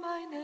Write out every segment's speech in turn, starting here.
meine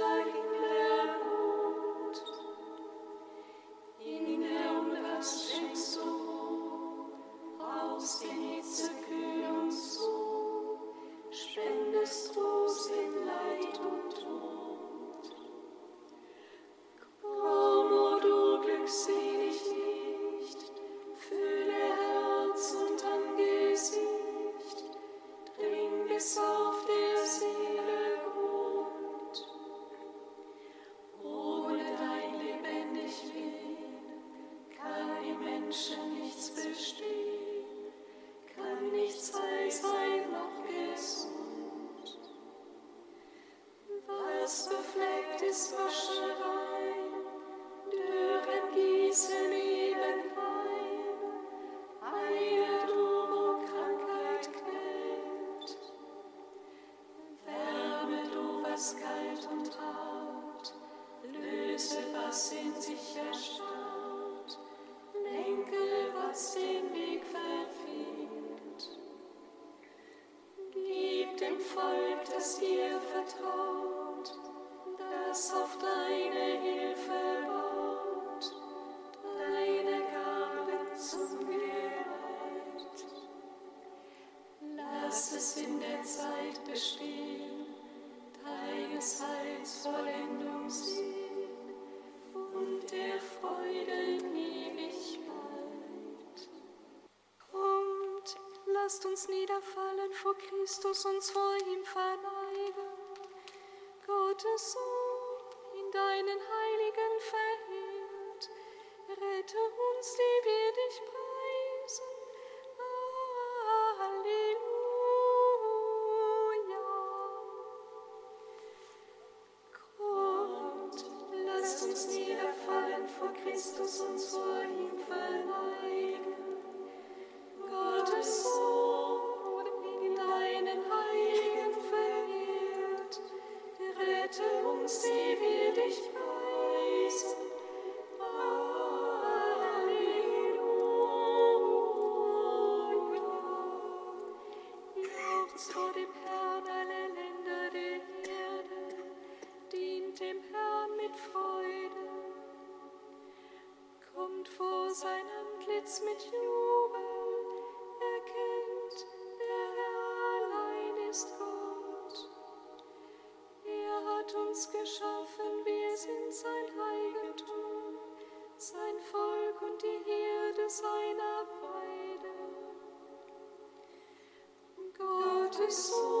das befleckt ist Wascherein, Dürren gießen ihn. vor Christus uns vor ihm verneigen. Gottes Sohn, in deinen Heiligen verhebt, rette uns, die wir dich brauchen. soul.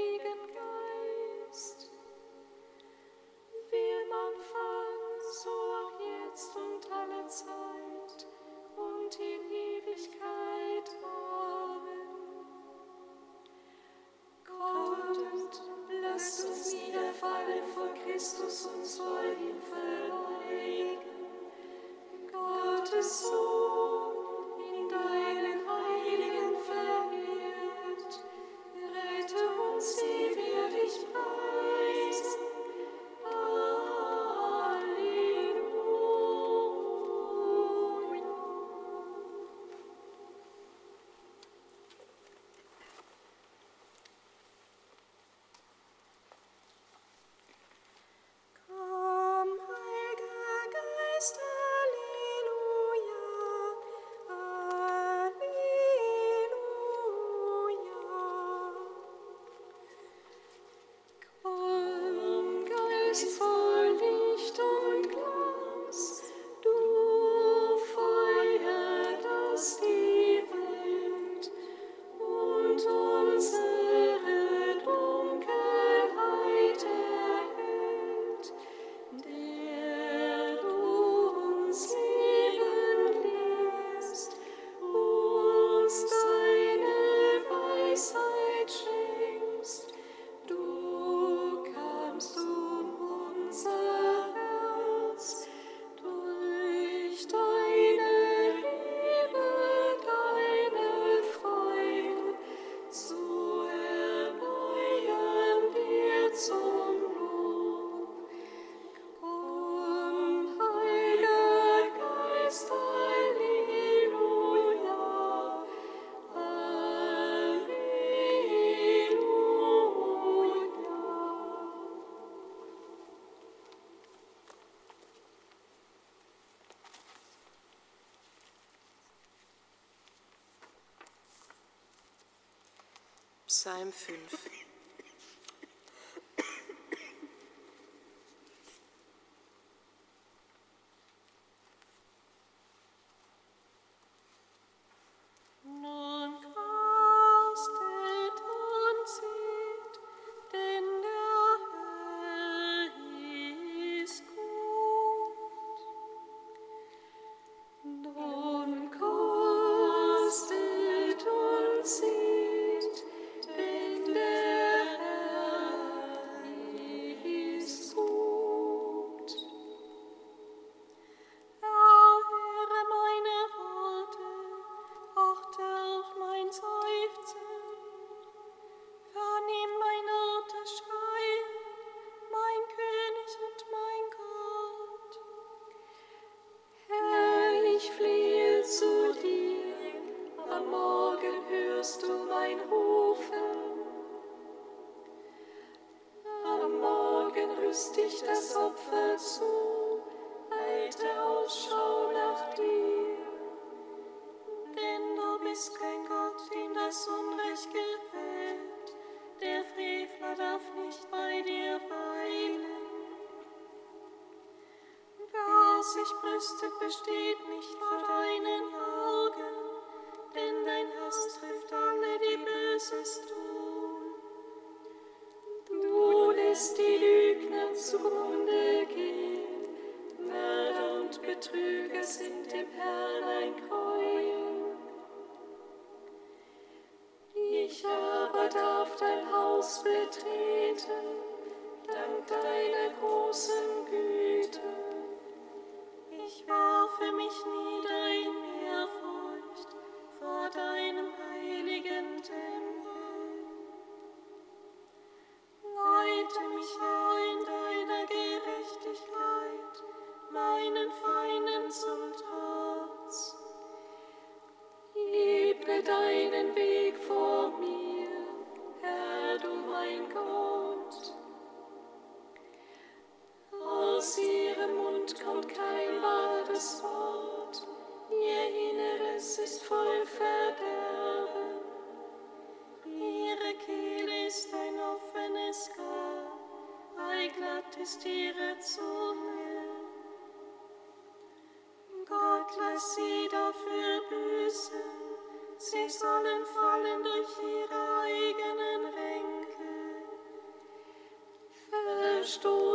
soul. Psalm 5. rüst dich das Opfer zu, halte Ausschau nach dir. Denn du bist kein Gott, dem das Unrecht gefällt. Der Frevler darf nicht bei dir weilen. Wer sich brüstet, besteht nicht vor deinen Augen. Haus betritt.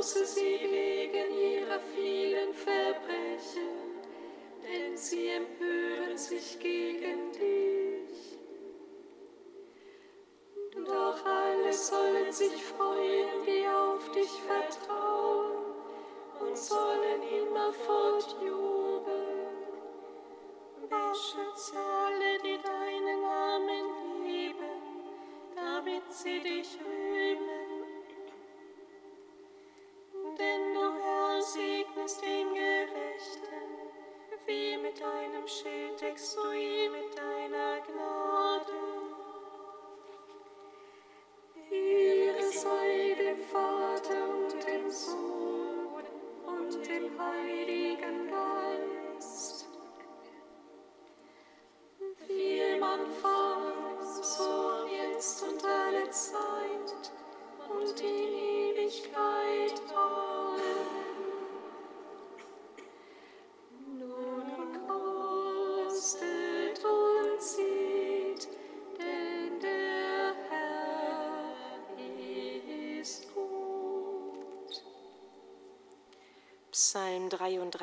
stoße sie wegen ihrer vielen Verbrechen, denn sie empören sich gegen dich.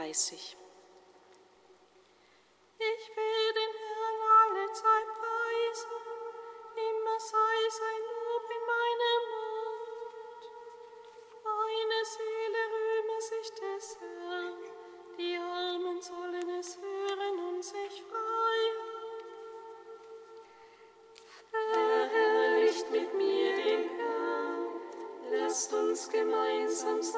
31. Ich will den Herrn alle Zeit preisen, immer sei sein Lob in meinem Mund. Meine Seele rühme sich des Herrn, die Armen sollen es hören und sich freuen. Verherrlicht mit mir den Herrn, lasst uns gemeinsam sein.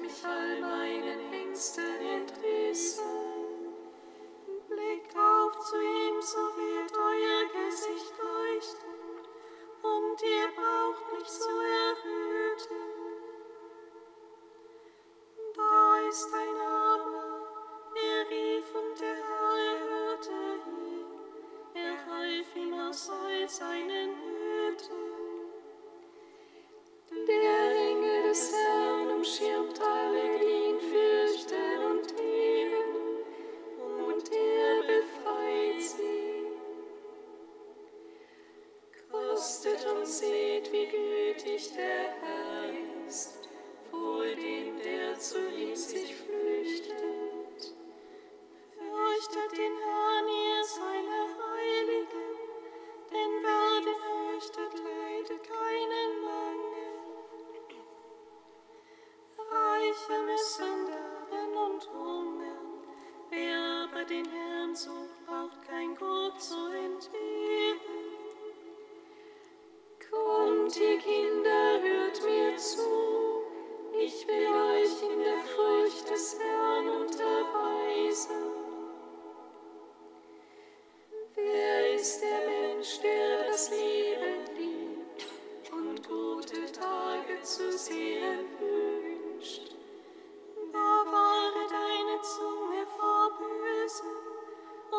mich all meinen Ängsten entrissen.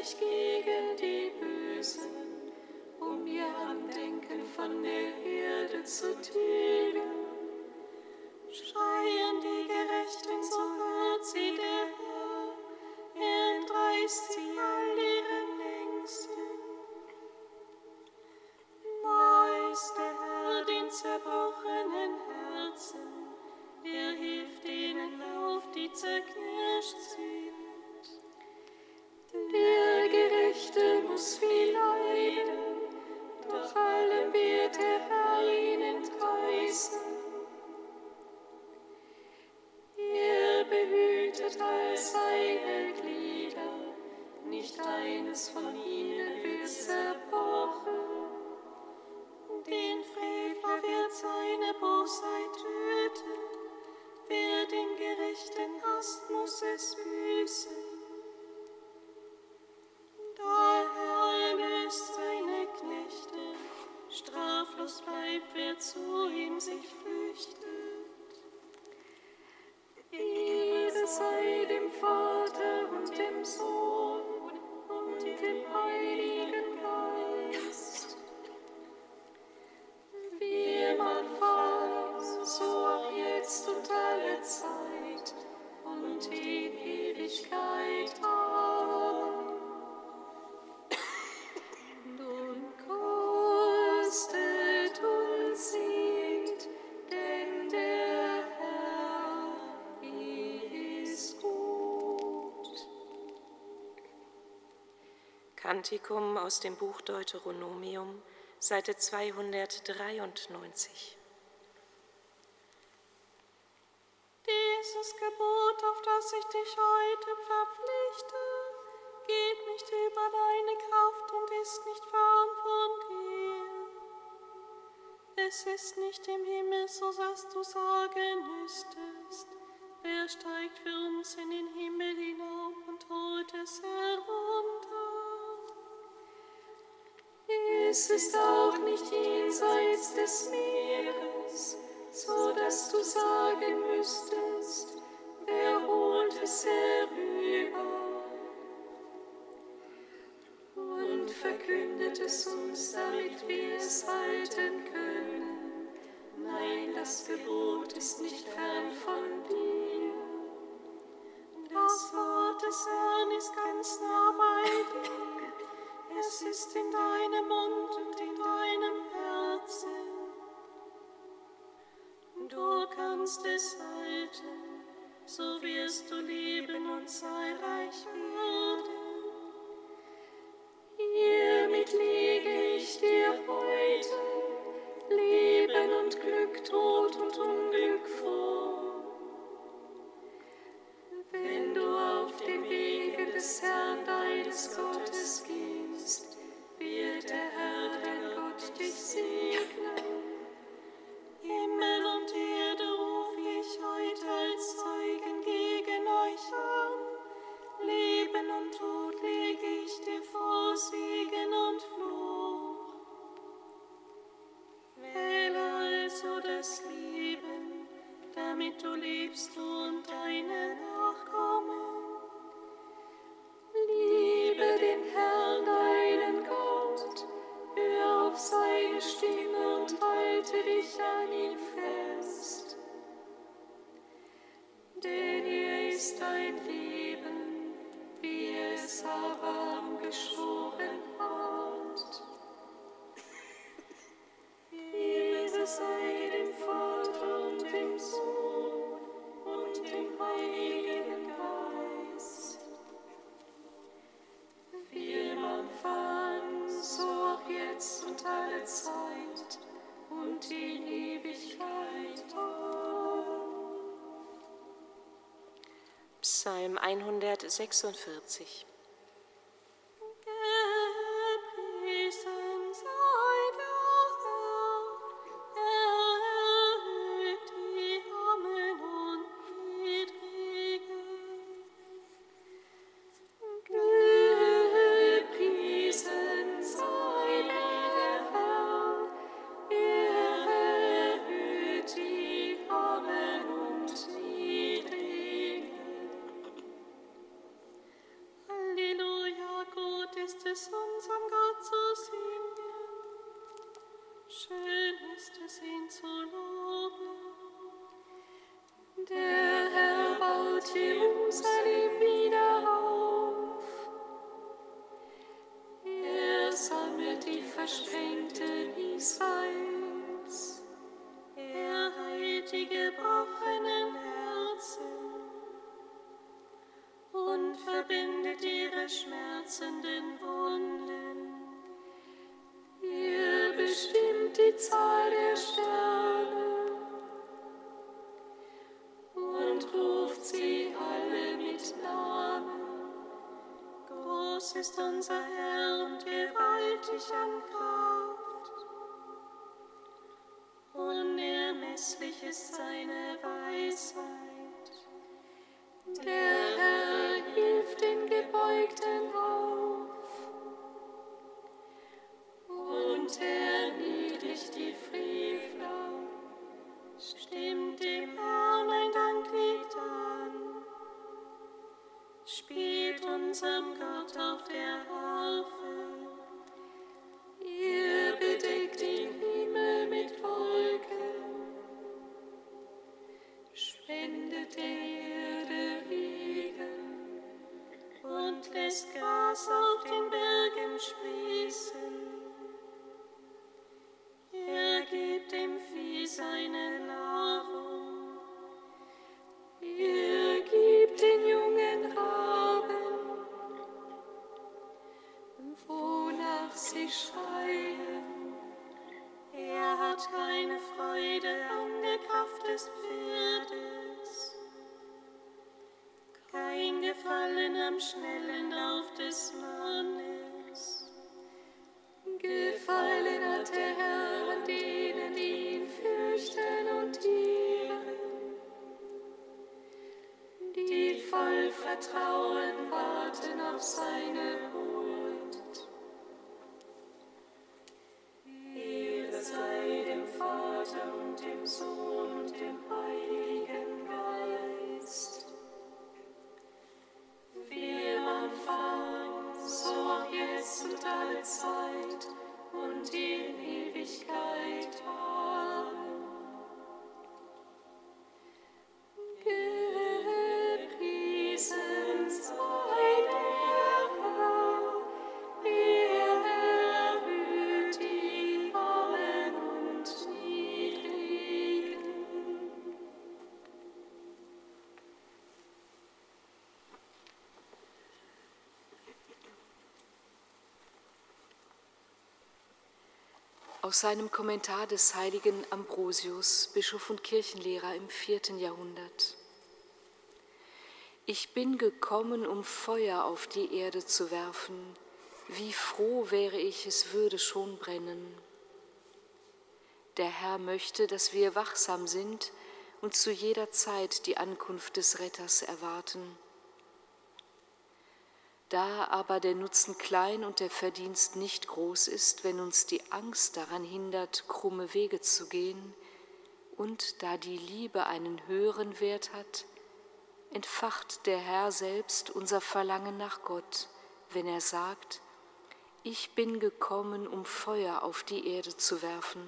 barmherzig gegen die Bösen, um ihr Andenken von der Erde zu tilgen. Nicht eines von ihnen wird Kantikum aus dem Buch Deuteronomium, Seite 293. Dieses Gebot, auf das ich dich heute verpflichte, geht nicht über deine Kraft und ist nicht fern von dir. Es ist nicht im Himmel, so dass du sagen müsstest, wer steigt für uns in den Himmel hinauf und holt es herunter. Es ist auch nicht jenseits des Meeres, so dass du sagen müsstest, wer holt es herüber? Und verkündet es uns, damit wir es halten können. Nein, das Gebot ist nicht fern von dir. Das Wort des Herrn ist ganz nah bei dir. Du kannst es halten, so wirst du leben und zahlreich werden. Dich an ihm fest. Denn er ist dein Leben, wie es Abraham geschworen hat. Ehre sei dem Vater und dem Sohn und dem Heiligen Psalm 146. es unserem Gott zu singen. Schön ist es, ihn zu loben. Der Herr baut Jerusalem wieder auf. Er sammelt die Versprengten some kind Vertrauen warten auf seine Huld. Aus seinem Kommentar des heiligen Ambrosius, Bischof und Kirchenlehrer im vierten Jahrhundert. Ich bin gekommen, um Feuer auf die Erde zu werfen. Wie froh wäre ich, es würde schon brennen. Der Herr möchte, dass wir wachsam sind und zu jeder Zeit die Ankunft des Retters erwarten. Da aber der Nutzen klein und der Verdienst nicht groß ist, wenn uns die Angst daran hindert, krumme Wege zu gehen, und da die Liebe einen höheren Wert hat, entfacht der Herr selbst unser Verlangen nach Gott, wenn er sagt, ich bin gekommen, um Feuer auf die Erde zu werfen.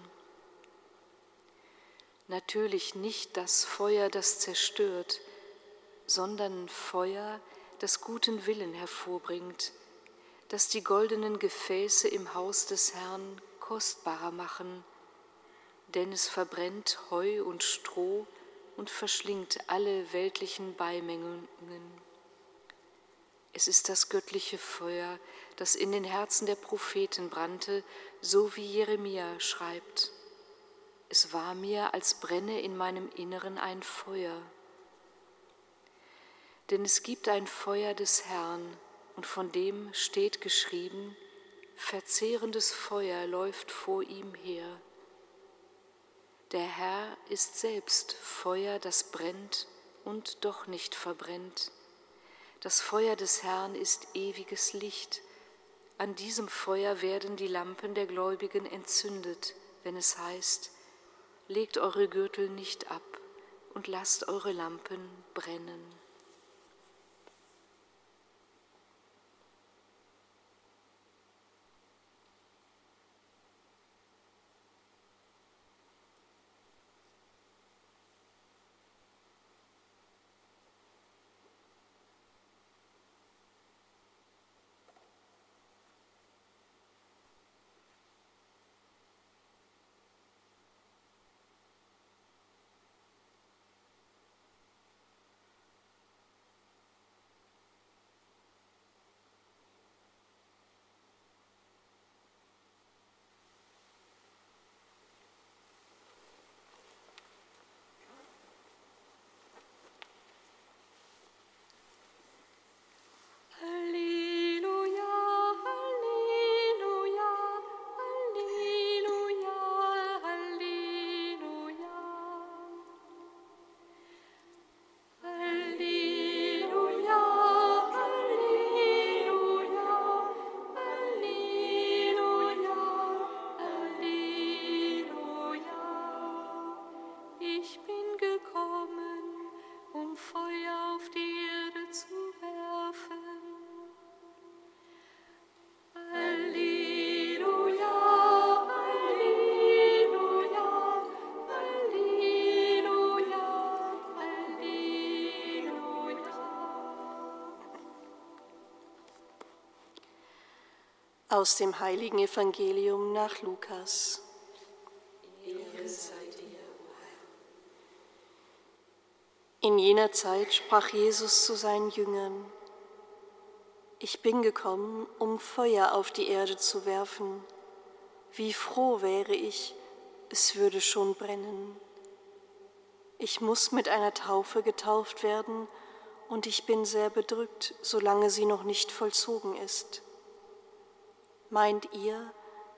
Natürlich nicht das Feuer, das zerstört, sondern Feuer, das guten Willen hervorbringt, das die goldenen Gefäße im Haus des Herrn kostbarer machen, denn es verbrennt Heu und Stroh und verschlingt alle weltlichen Beimengungen. Es ist das göttliche Feuer, das in den Herzen der Propheten brannte, so wie Jeremia schreibt. Es war mir, als brenne in meinem Inneren ein Feuer. Denn es gibt ein Feuer des Herrn, und von dem steht geschrieben, verzehrendes Feuer läuft vor ihm her. Der Herr ist selbst Feuer, das brennt und doch nicht verbrennt. Das Feuer des Herrn ist ewiges Licht. An diesem Feuer werden die Lampen der Gläubigen entzündet, wenn es heißt, legt eure Gürtel nicht ab und lasst eure Lampen brennen. Aus dem heiligen Evangelium nach Lukas. In jener Zeit sprach Jesus zu seinen Jüngern, ich bin gekommen, um Feuer auf die Erde zu werfen. Wie froh wäre ich, es würde schon brennen. Ich muss mit einer Taufe getauft werden, und ich bin sehr bedrückt, solange sie noch nicht vollzogen ist. Meint ihr,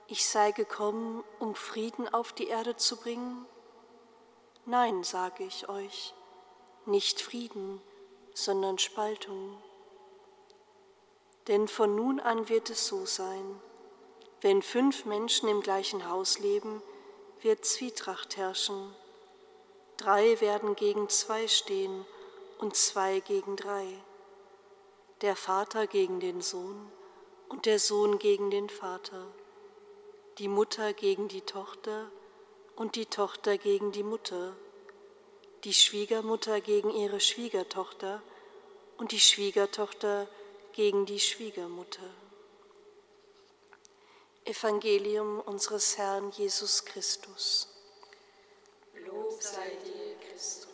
ich sei gekommen, um Frieden auf die Erde zu bringen? Nein, sage ich euch, nicht Frieden, sondern Spaltung. Denn von nun an wird es so sein, wenn fünf Menschen im gleichen Haus leben, wird Zwietracht herrschen. Drei werden gegen zwei stehen und zwei gegen drei. Der Vater gegen den Sohn und der Sohn gegen den Vater, die Mutter gegen die Tochter und die Tochter gegen die Mutter, die Schwiegermutter gegen ihre Schwiegertochter und die Schwiegertochter gegen die Schwiegermutter. Evangelium unseres Herrn Jesus Christus. Lob sei dir, Christus.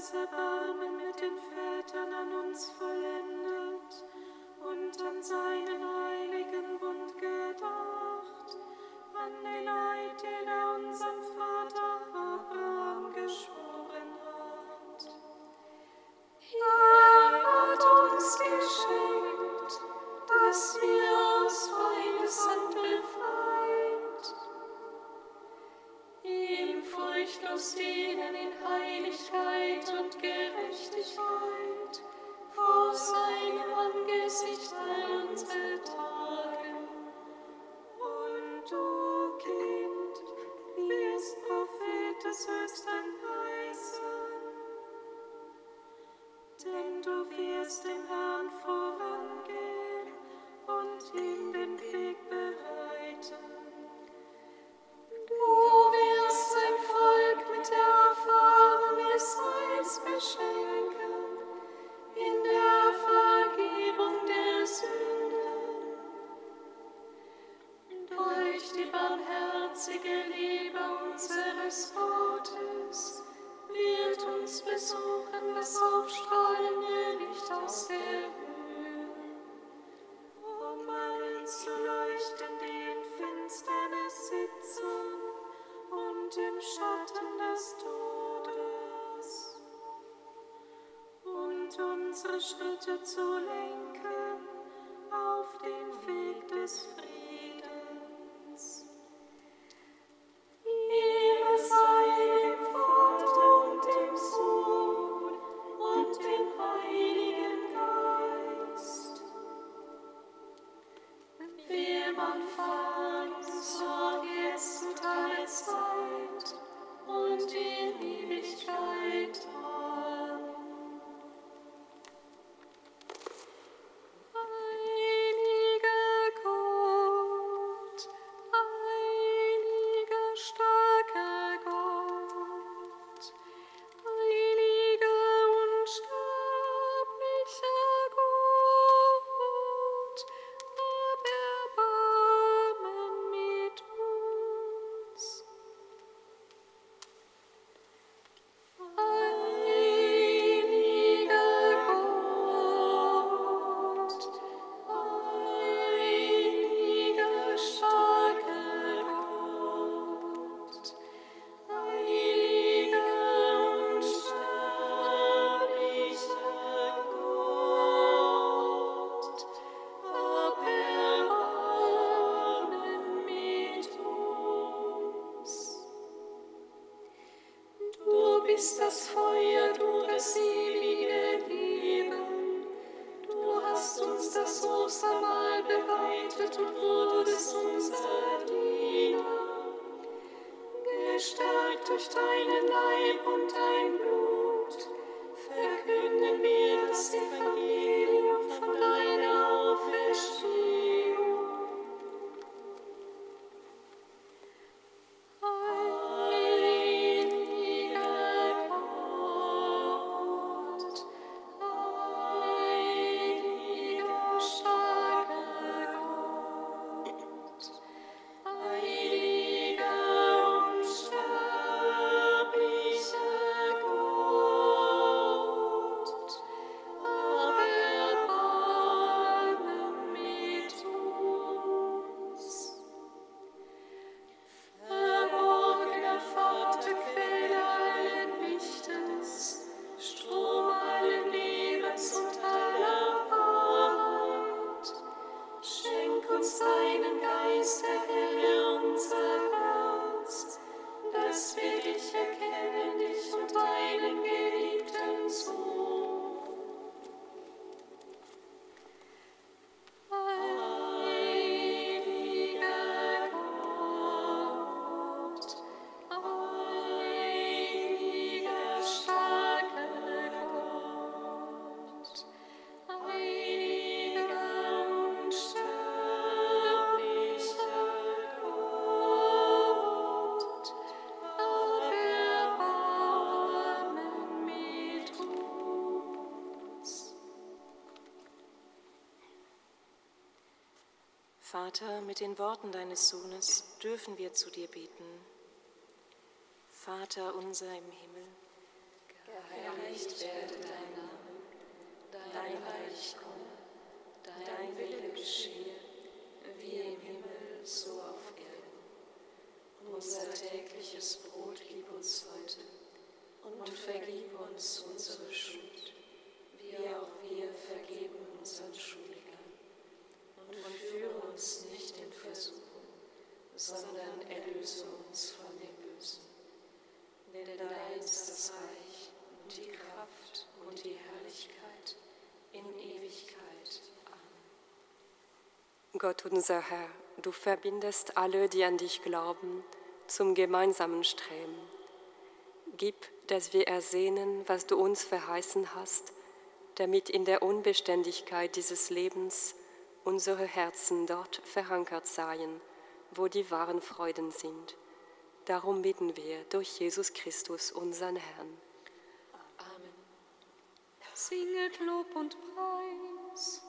Schritte You. Das Ostermahl bereitet und wurdest unser Diener. Gestärkt durch deinen Leib und dein Blut, Vater, mit den Worten deines Sohnes dürfen wir zu dir beten. Vater unser im Himmel, Geheiligt werde dein Name, dein Reich komme, dein Wille geschehe, wie im Himmel, so auf Erden. Unser tägliches Brot gib uns heute und vergib uns unsere Schuld, wie auch wir vergeben unseren Schuldigern. Und führe uns nicht in Versuchung, sondern erlöse uns von dem Bösen. Denn dein ist das Reich und die Kraft und die Herrlichkeit in Ewigkeit. Amen. Gott unser Herr, du verbindest alle, die an dich glauben, zum gemeinsamen Streben. Gib, dass wir ersehnen, was du uns verheißen hast, damit in der Unbeständigkeit dieses Lebens unsere Herzen dort verankert seien, wo die wahren Freuden sind. Darum bitten wir durch Jesus Christus, unseren Herrn. Amen. Singet Lob und Preis.